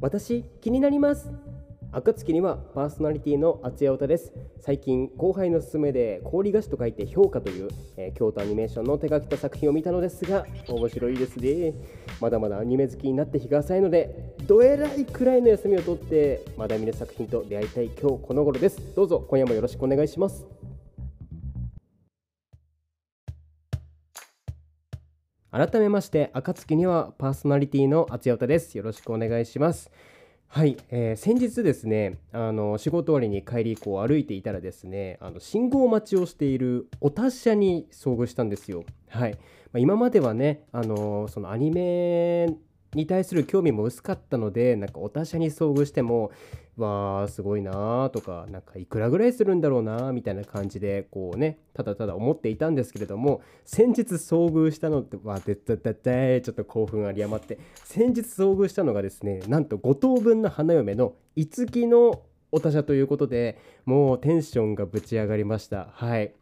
私気になります。暁にはパーソナリティの厚谷太です。最近後輩の勧めで氷菓子と書いて評価という、えー、京都アニメーションの手書きた作品を見たのですが面白いですね。まだまだアニメ好きになって日が浅いのでどえらいくらいの休みを取ってまだ見ぬ作品と出会いたい今日この頃です。どうぞ今夜もよろしくお願いします。改めまして暁にはパーソナリティの厚谷太です。よろしくお願いします。はい、えー、先日ですねあの仕事終わりに帰りこう歩いていたらですねあの信号待ちをしているお達者に遭遇したんですよ。はい、まあ、今まではねあのそのアニメに対する興味も薄かったのでなんかお達者に遭遇してもわーすごいなーとかなんかいくらぐらいするんだろうなーみたいな感じでこうねただただ思っていたんですけれども先日遭遇したのってわーでったったったちょっと興奮あり余って先日遭遇したのがですねなんと5等分の花嫁の五木のお達者ということでもうテンションがぶち上がりました。はい。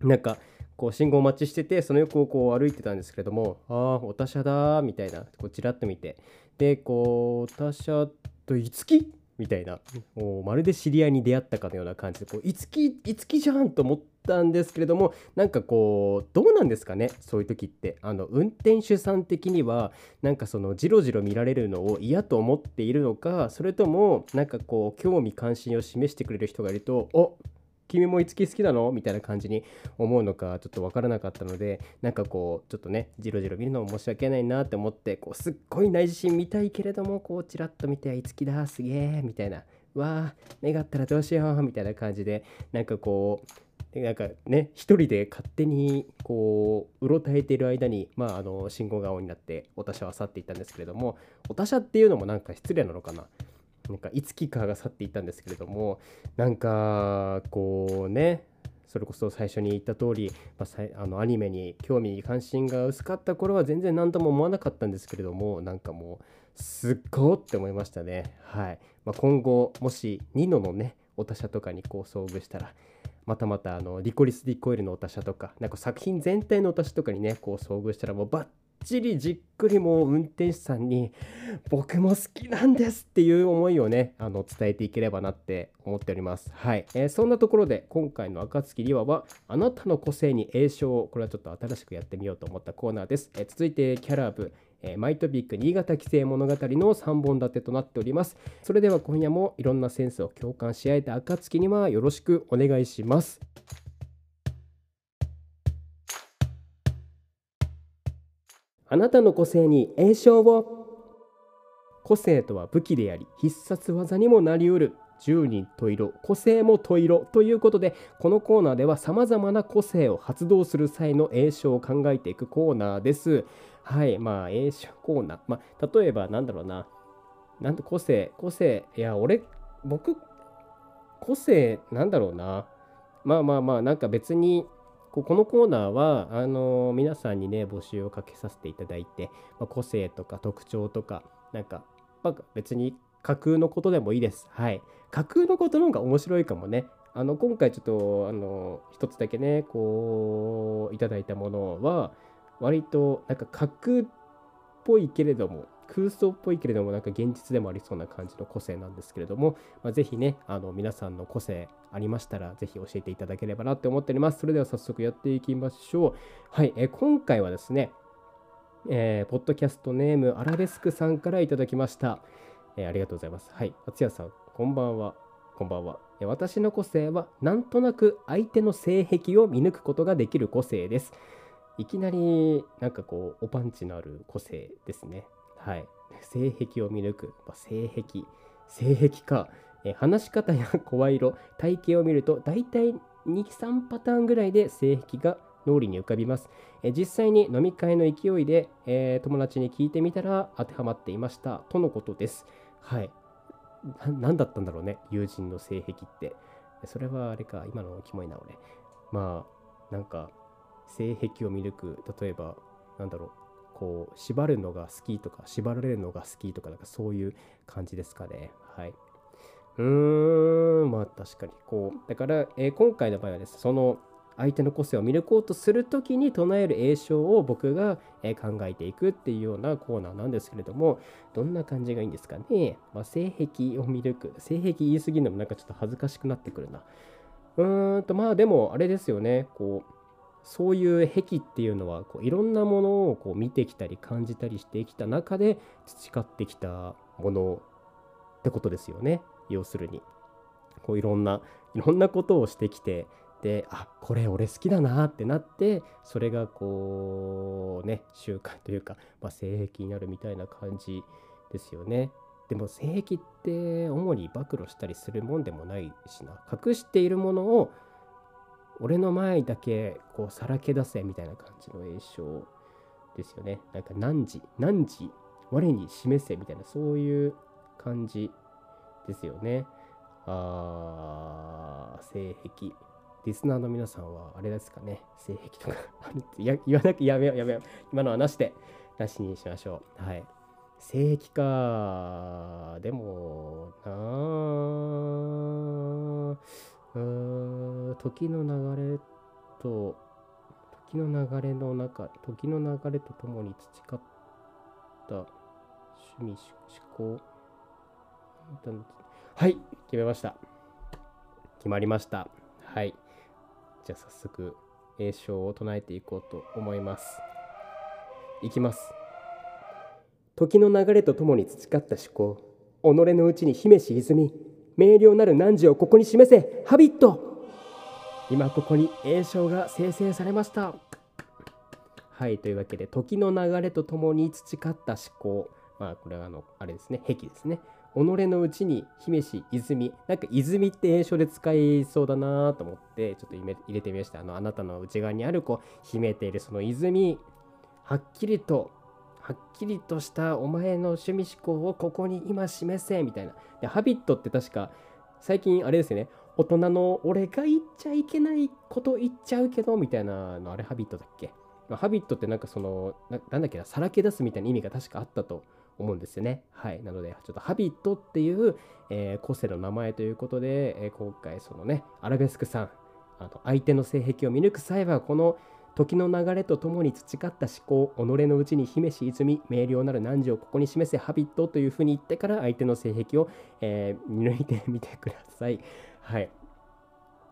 なんかこう信号待ちしててその横をこう歩いてたんですけれどもああお達者だみたいなこうちらっと見て。でこうお達者と五木みたいな。もうまるで知り合いに出会ったかのような感じで。こういつきいつきじゃんと思ったんですけれどもなんかこうどうなんですかね？そういう時って。あの運転手さん的にはなんかそのじろじろ見られるのを嫌と思っているのかそれともなんかこう興味関心を示してくれる人がいるとお君もいつき好きなの？みたいな感じに思うのか。ちょっと分からなかったのでなんかこうちょっとねじろじろ見るのも申し訳ないなって思ってこうすっごい内心見たいけれどもこうちらっと見ていつきだすげえみたいなわあ目があったらどうしようみたいな感じでなんかこうなんかね一人で勝手にこううろたえている間に、まあ、あの信号が青になってお達者は去っていったんですけれどもお達者っていうのもなんか失礼なのかな。なんかいつきかが去っていったんですけれどもなんかこうねそれこそ最初に言った通り、まあ、あのアニメに興味関心が薄かった頃は全然何とも思わなかったんですけれどもなんかもうすっごって思いましたね。はい、まあ、今後もしニノのねお他社とかにこう遭遇したらまたまたあのリコリス・ディコイルのお他社とかなんか作品全体のお他社とかにねこう遭遇したらもうバッちりじっくりもう運転手さんに僕も好きなんですっていう思いをねあの伝えていければなって思っております。はい、えー、そんなところで今回の暁りわはあなたの個性に栄唱これはちょっと新しくやってみようと思ったコーナーです、えー、続いてキャラブえー、マイトピック新潟規制物語の3本立てとなっております。それでは今夜もいろんなセンスを共感し合えた暁にはよろしくお願いします。あなたの個性に栄唱を。個性とは武器であり必殺技にもなりうる。10人十色個性も十色。ということでこのコーナーではさまざまな個性を発動する際の栄唱を考えていくコーナーです。はいまあ栄唱コーナー。まあ例えばなんだろうな。なんと個性個性。いや俺僕個性なんだろうな。まあまあまあなんか別にこのコーナーはあの皆さんにね募集をかけさせていただいて、まあ、個性とか特徴とかなんか、まあ、別に架空のことでもいいです。はい。架空のことの方が面白いかもね。あの今回ちょっとあの一つだけねこういただいたものは割となんか架空っぽいけれども空想っぽいけれどもなんか現実でもありそうな感じの個性なんですけれども、まあ、ぜひねあの皆さんの個性ありましたらぜひ教えていただければなって思っております。それでは早速やっていきましょう。はい、えー、今回はですねえー、ポッドキャストネームアラベスクさんからいただきました、えー、ありがとうございます。はい厚谷さんこんばんは。こんばんは。私の個性はなんとなく相手の性癖を見抜くことができる個性です。いきなりなんかこうおパンチのある個性ですね。はい。性癖を見抜く。まあ、性癖。性癖か。え話し方や声色、体型を見ると、大体2、3パターンぐらいで性癖が脳裏に浮かびます。え実際に飲み会の勢いで、えー、友達に聞いてみたら当てはまっていました。とのことです。はい。何だったんだろうね、友人の性癖って。それはあれか、今のキモいな、俺。まあ、なんか、性癖を見抜く、例えば、なんだろう、こう縛るのが好きとか縛られるのが好きとかなんかそういう感じですかね。はい。うーんまあ確かに。こうだから、えー、今回の場合はですその相手の個性を見抜こうとする時に唱える栄唱を僕が考えていくっていうようなコーナーなんですけれどもどんな感じがいいんですかね、まあ、性癖を見抜く。性癖言い過ぎるのもなんかちょっと恥ずかしくなってくるな。うーんとまあでもあれですよね。こうそういう癖っていうのはこういろんなものをこう見てきたり感じたりしてきた中で培ってきたものってことですよね。要するに。こういろんないろんなことをしてきてであこれ俺好きだなってなってそれがこうね習慣というか、まあ、性癖になるみたいな感じですよね。でも性癖って主に暴露したりするもんでもないしな。隠しているものを俺の前だけこうさらけ出せみたいな感じの栄唱ですよね。なんか何時何時我に示せみたいなそういう感じですよね。あー性癖。リスナーの皆さんはあれですかね。性癖とか。あるって言わなきゃやめようやめよう。今のはなしでなしにしましょう。はい。性癖かでもなあ時の流れと時の流れの中時の流れとともに培った趣味思考はい決めました。決まりました。はい。じゃあ早速栄唱を唱えていこうと思います。いきます。時の流れとともに培った思考己のうちに秘めし泉明瞭なる汝をここに示せ。ハビット。今ここに栄唱が生成されました。はいというわけで時の流れとともに培った思考。まあこれはあのあれですね。癖ですね。己のうちに姫し泉。なんか泉って栄唱で使いそうだなと思ってちょっと入れてみました。あのあなたの内側にあるこう秘めているその泉。はっきりとはっきりとしたお前の趣味思考をここに今示せみたいな。で、ハビットって確か最近あれですよね。大人の俺が言っちゃいけないこと言っちゃうけどみたいなのあれハビットだっけ？ハビットってなんかそのななんだっけな？さらけ出すみたいな意味が確かあったと思うんですよね。はい。なので、ちょっとハビットっていう、えー、個性の名前ということで、えー、今回そのね、アラベスクさん、あの相手の性癖を見抜く際は、この時の流れとともに培った思考己のうちに秘めし泉明瞭なる汝をここに示せハビットというふうに言ってから相手の性癖を、えー、見抜いてみてください。はい。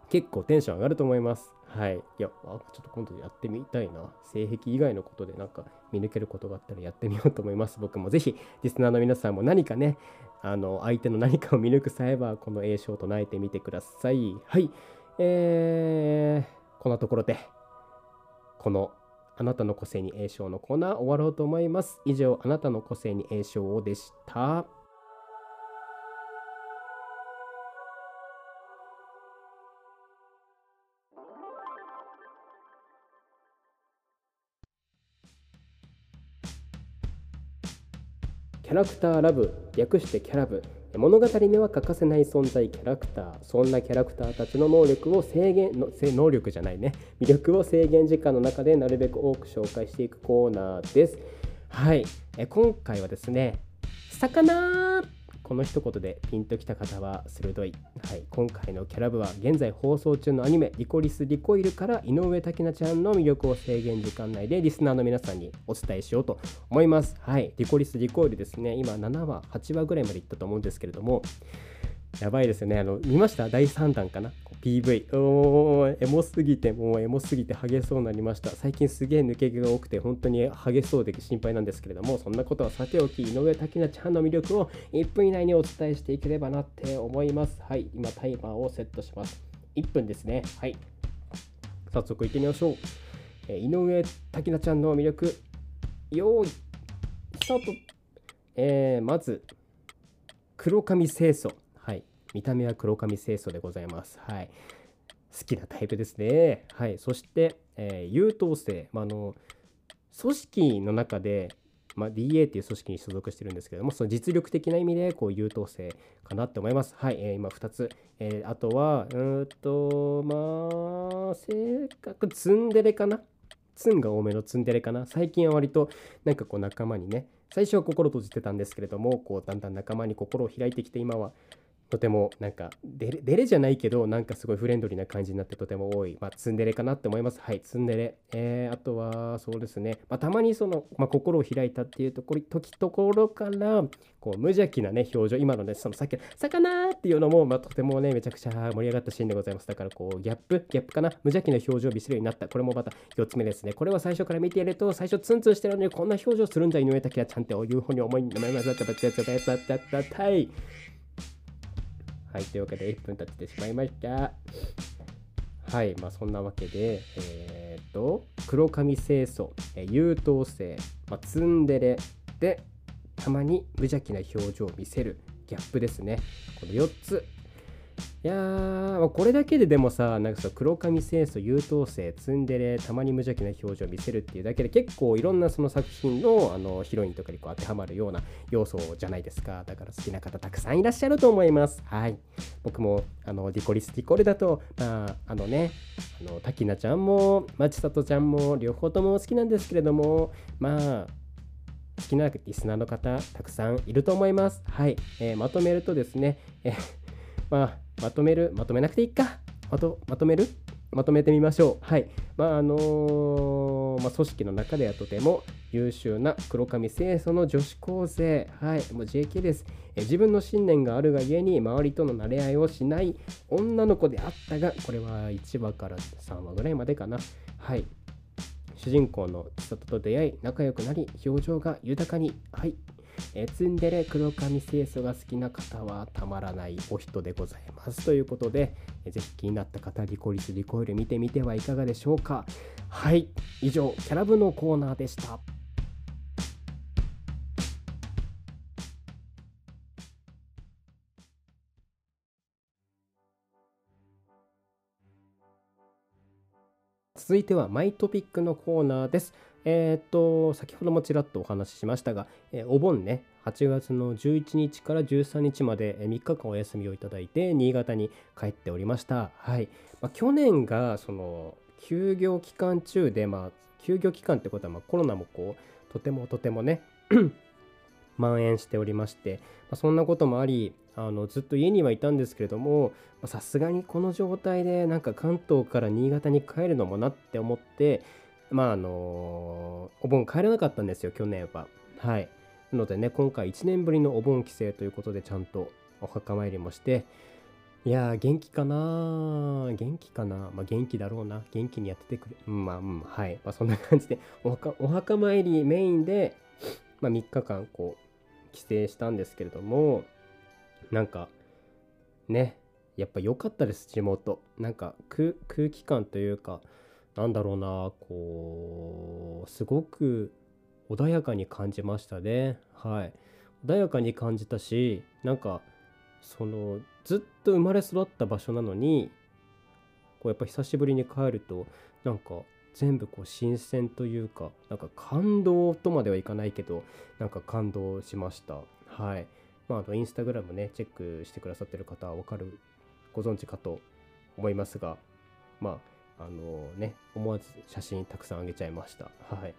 結構テンション上がると思います。はい。いやちょっと今度やってみたいな。性癖以外のことでなんか見抜けることがあったらやってみようと思います。僕も。ぜひリスナーの皆さんも何かねあの相手の何かを見抜く際はこの栄唱を唱えてみてください。はい。えー、こんなところで。このあなたの個性に栄唱のコーナー終わろうと思います。以上、あなたの個性に栄唱でした。キャラクターラブ略してキャラブ物語には欠かせない存在キャラクターそんなキャラクターたちの能力を制限の能力じゃないね。魅力を制限時間の中でなるべく多く紹介していくコーナーです。はい。え今回はですね魚この一言でピンときた方は鋭い、はい、今回のキャラ部は現在放送中のアニメ「リコリス・リコイル」から井上咲菜ちゃんの魅力を制限時間内でリスナーの皆さんにお伝えしようと思います。はい、リコリス・リコイルですね、今7話、8話ぐらいまでいったと思うんですけれども、やばいですよね。あの見ました？第3弾かな？PV。おー、エモすぎて、もうエモすぎて激しそうになりました。最近すげえ抜け毛が多くて、本当に激しそうで心配なんですけれども、そんなことはさておき、井上滝菜ちゃんの魅力を1分以内にお伝えしていければなって思います。はい、今タイマーをセットします。1分ですね。はい。早速行ってみましょう。え、井上滝菜ちゃんの魅力、よーい、スタート。えー、まず、黒髪清楚。見た目は黒髪清楚でございます。はい。好きなタイプですね。はい。そして、えー、優等生。まあ、の組織の中で、まあ、DA っていう組織に所属してるんですけども、その実力的な意味でこう優等生かなって思います。はい。えー、今2つ。えー、あとは、うんと、まあ、性格、ツンデレかな？ツンが多めのツンデレかな？最近は割となんかこう仲間にね最初は心閉じてたんですけれどもこうだんだん仲間に心を開いてきて今はとてもなんかデレデレじゃないけどなんかすごいフレンドリーな感じになってとても多い、まあ、ツンデレかなって思いますはいツンデレ、えー、あとはそうですね、まあ、たまにその、まあ、心を開いたっていうところ時ところからこう無邪気なね表情今のねそのさっきの「魚!」っていうのも、まあ、とてもねめちゃくちゃ盛り上がったシーンでございますだからこうギャップギャップかな無邪気な表情を見せるようになったこれもまた4つ目ですねこれは最初から見てやると最初ツンツンしてるのにこんな表情するんだ井上武ちゃんっていうふうに思いまたいはい、というわけで1分経ってしまいました。はい、まあそんなわけで、えっ、と、黒髪清楚、え優等生、まあ、ツンデレで、たまに無邪気な表情を見せるギャップですね。この4ついやー、これだけででもさ、なんかさ、黒髪清楚、優等生、ツンデレ、たまに無邪気な表情を見せるっていうだけで結構いろんなその作品のあのヒロインとかにこう当てはまるような要素じゃないですか。だから好きな方たくさんいらっしゃると思います。はい。僕もあのディコリスディコルだと、まあ、あのね、あの滝菜ちゃんも、まちさとちゃんも両方とも好きなんですけれども、まあ、好きなリスナーの方たくさんいると思います。はい。えー、まとめるとですね、えまあ、まとめる、まとめなくていいか。まとまとめる？まとめてみましょう。はい。まあ、あのー、まあ、組織の中ではとても優秀な黒髪清楚の女子高生。はい。もう JK です。え自分の信念があるがゆえに周りとの馴れ合いをしない女の子であったが、これは1話から3話ぐらいまでかな。はい。主人公の千里と出会い、仲良くなり、表情が豊かに。はい。ツンデレ黒髪清楚が好きな方はたまらないお人でございます。ということで、ぜひ気になった方リコリスリコイル見てみてはいかがでしょうか。はい。以上キャラ部のコーナーでした。続いてはマイトピックのコーナーです。えっ、と、先ほどもちらっとお話ししましたが、えー、お盆ね、8月の11日から13日まで3日間お休みをいただいて、新潟に帰っておりました。はい。まあ、去年が、その、休業期間中で、まあ、休業期間ってことは、まあ、コロナもこう、とてもとてもね 蔓延しておりまして、まあ、そんなこともありあのずっと家にはいたんですけれどもさすがにこの状態でなんか関東から新潟に帰るのもなって思ってまああのお盆帰れなかったんですよ去年は。はい。なのでね今回1年ぶりのお盆帰省ということでちゃんとお墓参りもしていやー元気かな元気かなまあ元気だろうな。元気にやっててくれ。うんまあうんはい。まあそんな感じでお墓お墓参りメインでまあ3日間こう帰省したんですけれどもなんかねやっぱ良かったです地元。なんか空気感というかなんだろうなこうすごく穏やかに感じましたね。はい。穏やかに感じたしなんかそのずっと生まれ育った場所なのにこうやっぱ久しぶりに帰るとなんか全部こう新鮮というかなんか感動とまではいかないけどなんか感動しました。はい。まああのインスタグラムねチェックしてくださってる方はわかるご存知かと思いますがまああのね、思わず写真たくさんあげちゃいました。はい。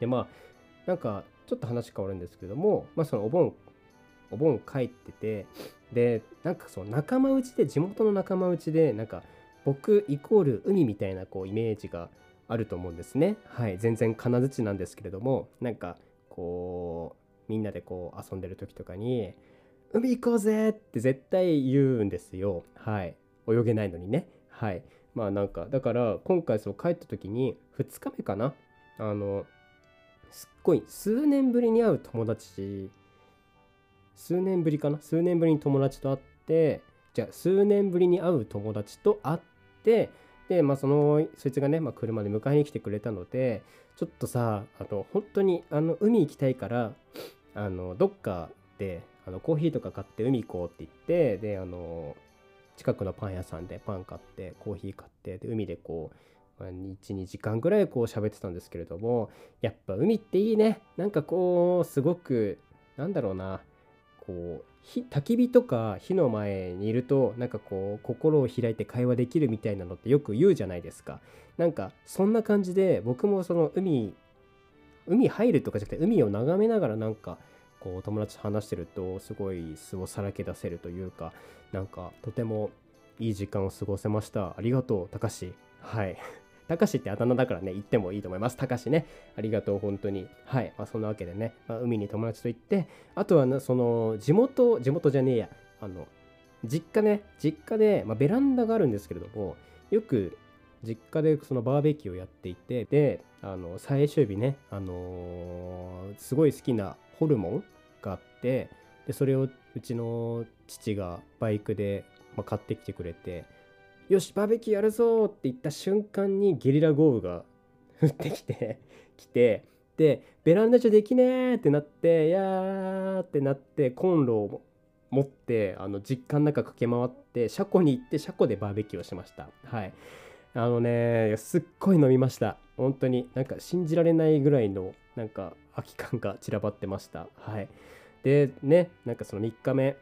で、まあ、なんか、ちょっと話変わるんですけども、まあ、そのお盆、お盆帰ってて、で、なんかその仲間内で、地元の仲間内で、なんか、僕イコール海みたいなこうイメージがあると思うんですね。はい。全然金槌なんですけれども、なんか、こう、みんなでこう遊んでる時とかに、海行こうぜって絶対言うんですよ。はい。泳げないのにね。はい。まあなんかだから今回そう帰った時に2日目かな。あのすっごい数年ぶりに会う友達。数年ぶりかな？数年ぶりに友達と会ってじゃあ数年ぶりに会う友達と会ってでまあそのそいつがね、まあ、車で迎えに来てくれたのでちょっとさあの本当にあの海行きたいからあのどっかであのコーヒーとか買って海行こうって言ってであの近くのパン屋さんでパン買ってコーヒー買ってで海でこう12時間ぐらいこう喋ってたんですけれどもやっぱ海っていいね。なんかこうすごくなんだろうな。こう焚き火とか火の前にいるとなんかこう心を開いて会話できるみたいなのってよく言うじゃないですか。なんかそんな感じで僕もその海海入るとかじゃなくて海を眺めながらなんかこう友達と話してるとすごい素をさらけ出せるというかなんかとてもいい時間を過ごせました。ありがとうたかしはい。たかしってあだ名だからね言ってもいいと思います。たかしね。ありがとう本当に。はい。まあそんなわけでね、まあ、海に友達と行ってあとはなその地元地元じゃねえや。あの実家ね。実家で、まあ、ベランダがあるんですけれどもよく実家でそのバーベキューをやっていてであの最終日ね、あのーすごい好きなホルモンがあってでそれをうちの父がバイクで、ま、買ってきてくれて「よしバーベキューやるぞ!」って言った瞬間にゲリラ豪雨が降ってきて 来てでベランダじゃできねーってなって「やー」ってなってコンロを持ってあの実家の中駆け回って車庫に行って車庫でバーベキューをしましたはいあのねすっごい飲みました本当になんか信じられないぐらいのなんか空き缶が散らばってました。はい。でねなんかその3日目。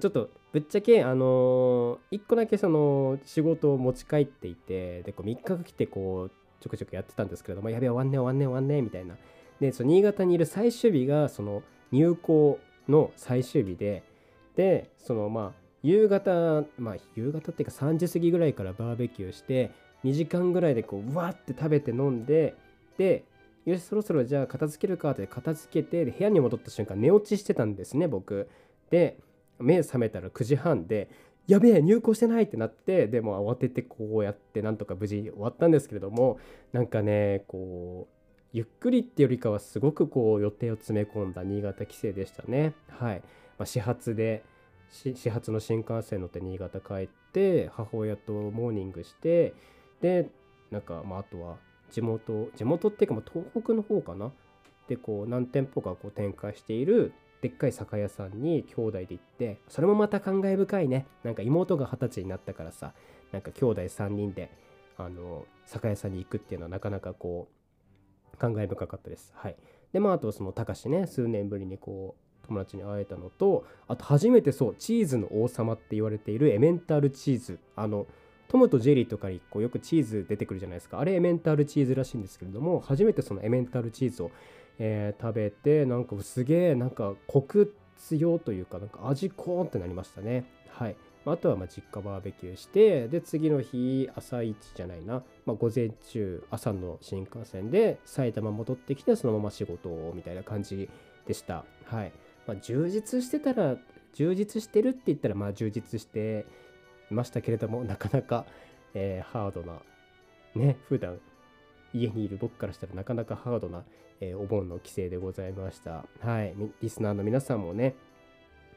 ちょっとぶっちゃけあのー、1個だけその仕事を持ち帰っていてでこう3日が来てこうちょくちょくやってたんですけれどもやべえ終わんねえ終わんねえ終わんねえみたいな。でその新潟にいる最終日がその入校の最終日ででそのまあ夕方まあ夕方っていうか3時過ぎぐらいからバーベキューして2時間ぐらいでこううわって食べて飲んででよしそろそろじゃあ片付けるかって片付けて部屋に戻った瞬間寝落ちしてたんですね僕。で目覚めたら9時半でやべえ入校してないってなってでも慌ててこうやってなんとか無事終わったんですけれどもなんかねこうゆっくりってよりかはすごくこう予定を詰め込んだ新潟帰省でしたね。はい、まあ、始発で始発の新幹線乗って新潟帰って母親とモーニングしてでなんかまああとは地元地元っていうかまあ東北の方かな？でこう何店舗かこう展開しているでっかい酒屋さんに兄弟で行ってそれもまた感慨深いね。なんか妹が二十歳になったからさなんか兄弟3人であの酒屋さんに行くっていうのはなかなかこう感慨深かったです。はい。でまああとその高しね数年ぶりにこう友達に会えたのとあと初めてそうチーズの王様って言われているエメンタルチーズ。あのトムとジェリーとかにこうよくチーズ出てくるじゃないですか。あれエメンタルチーズらしいんですけれども初めてそのエメンタルチーズを、えー食べてなんかすげえなんかコク強というかなんか味コーンってなりましたね。はい。あとはまあ実家バーベキューしてで次の日朝一じゃないな、まあ、午前中朝の新幹線で埼玉戻ってきてそのまま仕事をみたいな感じでした。はい、まあ、充実してたら充実してるって言ったらまあ充実してましたけれどもなかなか、えーハードなね普段家にいる僕からしたらなかなかハードな、えーお盆の帰省でございました。はいリスナーの皆さんもね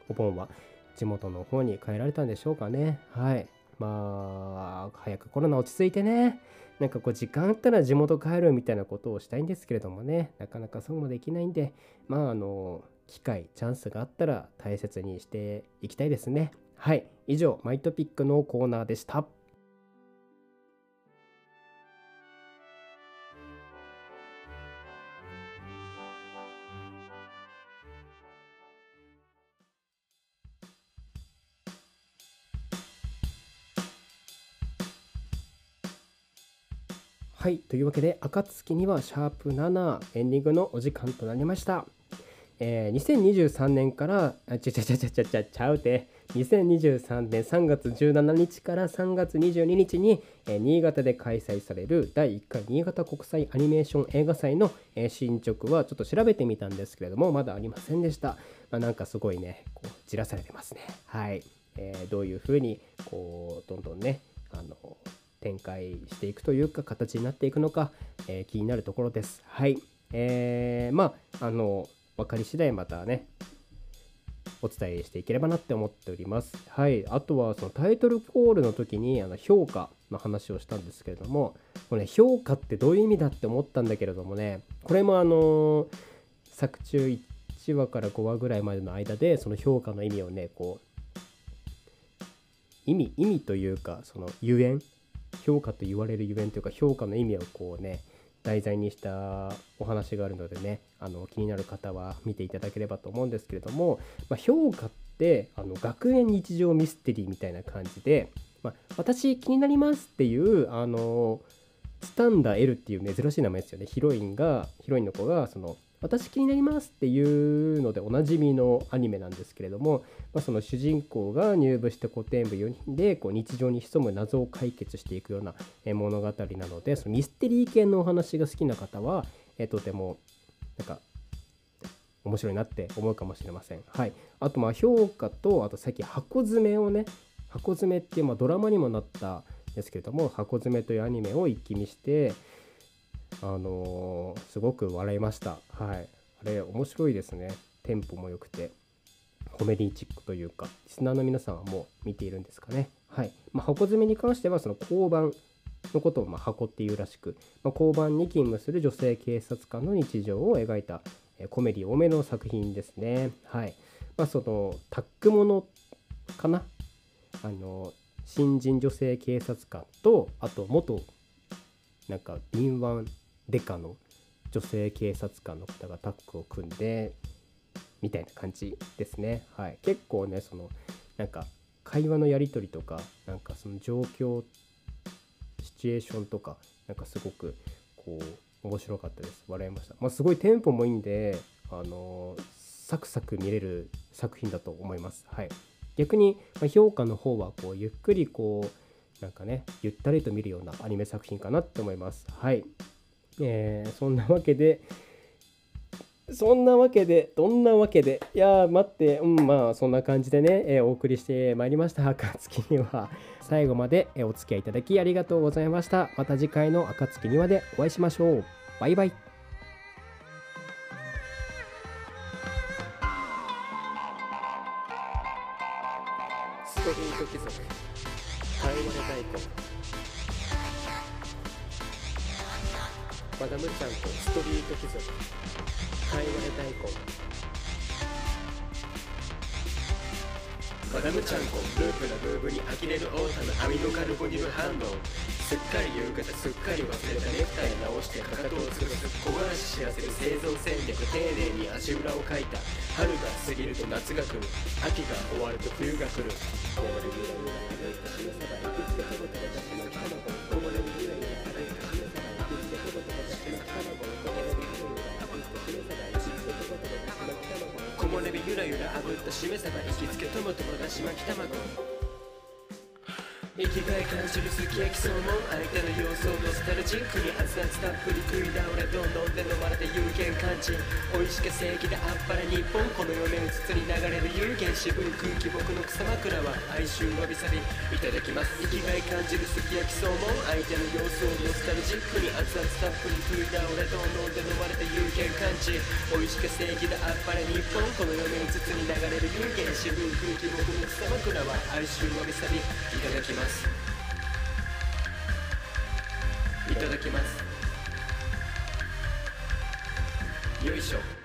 お盆は地元の方に帰られたんでしょうかね。はいまあ早くコロナ落ち着いてねなんかこう時間あったら地元帰るみたいなことをしたいんですけれどもねなかなかそうもできないんでまああの機会チャンスがあったら大切にしていきたいですね。はい以上マイトピックのコーナーでした。はいというわけで暁にはシャープ7エンディングのお時間となりました。えー2023年からあちゃちゃちゃちゃちゃちゃちゃうて。2023年3月17日から3月22日に、えー新潟で開催される第1回新潟国際アニメーション映画祭の、えー進捗はちょっと調べてみたんですけれどもまだありませんでした、まあ、なんかすごいねこうじらされてますね。はい、えーどういうふうにこうどんどんねあの展開していくというか形になっていくのか、え気になるところです。はい。えーまああの分かり次第またねお伝えしていければなって思っております。はい、あとはそのタイトルコールの時にあの評価の話をしたんですけれどもこれ、ね、評価ってどういう意味だって思ったんだけれどもねこれもあの作中1話から5話ぐらいまでの間でその評価の意味をねこう意味意味というかそのゆえん評価と言われるゆえんというか評価の意味をこうね題材にしたお話があるのでねあの気になる方は見ていただければと思うんですけれども、まあ、評価ってあの学園日常ミステリーみたいな感じで、まあ、私気になりますっていうあのスタンダ L っていう珍しい名前ですよね。ヒロインがヒロインの子がその私気になりますっていうのでおなじみのアニメなんですけれども、まあ、その主人公が入部して古典部4人でこう日常に潜む謎を解決していくような物語なのでそのミステリー系のお話が好きな方は、えとてもなんか面白いなって思うかもしれません。はい、あとまあ評価とあと最近箱詰めをね箱詰めっていうまあドラマにもなったんですけれども箱詰めというアニメを一気見してあのー、すごく笑いました。はい、あれ面白いですね。テンポも良くてコメディチックというかリスナーの皆さんはもう見ているんですかね。はい。まあ、箱詰めに関してはその交番のことをま箱っていうらしく、まあ、交番に勤務する女性警察官の日常を描いたえコメディ多めの作品ですね。はい。まあ、そのタッグものかな？あの新人女性警察官とあと元なんか敏腕デカの女性警察官の方がタッグを組んでみたいな感じですね。はい、結構ねそのなんか会話のやり取りとかなんかその状況シチュエーションとかなんかすごくこう面白かったです。笑いました、まあ、すごいテンポもいいんであのサクサク見れる作品だと思います。はい。逆に評価の方はこうゆっくりこうなんかねゆったりと見るようなアニメ作品かなって思います。はい。えー、そんなわけでそんなわけで、どんなわけで、いや待って、うん、まあ、そんな感じでね、えー、お送りしてまいりました、暁には。最後までお付き合いいただきありがとうございました。また次回の暁にはでお会いしましょう。バイバイ。マダムちゃんとストリート貴族。会話で大根マダムちゃんこループなムーブに呆れるオータのアミノカルボニル反応すっかり夕方すっかり忘れたネクタイ直してかかとを潰す木枯らし知らせる生存戦略丁寧に足裏をかいた春が過ぎると夏が来る。秋が終わると冬が来る。ったしめ鯖行きつけトマトのだし巻き卵生きがい感じるすき焼きそのもん相手の様子をノスタルジックに熱々たっぷり食い倒れどんどんで飲まれて有限感知美味しか正義であっぱれ日本この世面うつつに流れる有限渋い空気僕の草枕は哀愁わびさびいただきます生きがい感じるすき焼きそのもん相手の様子をノスタルジックに熱々たっぷり食い倒れどんどんで飲まれて有限感知美味しか正義であっぱれ日本この世面うつつに流れる有限渋い空気僕の草枕は哀愁わびさびいただきますますいただきます。よいしょ。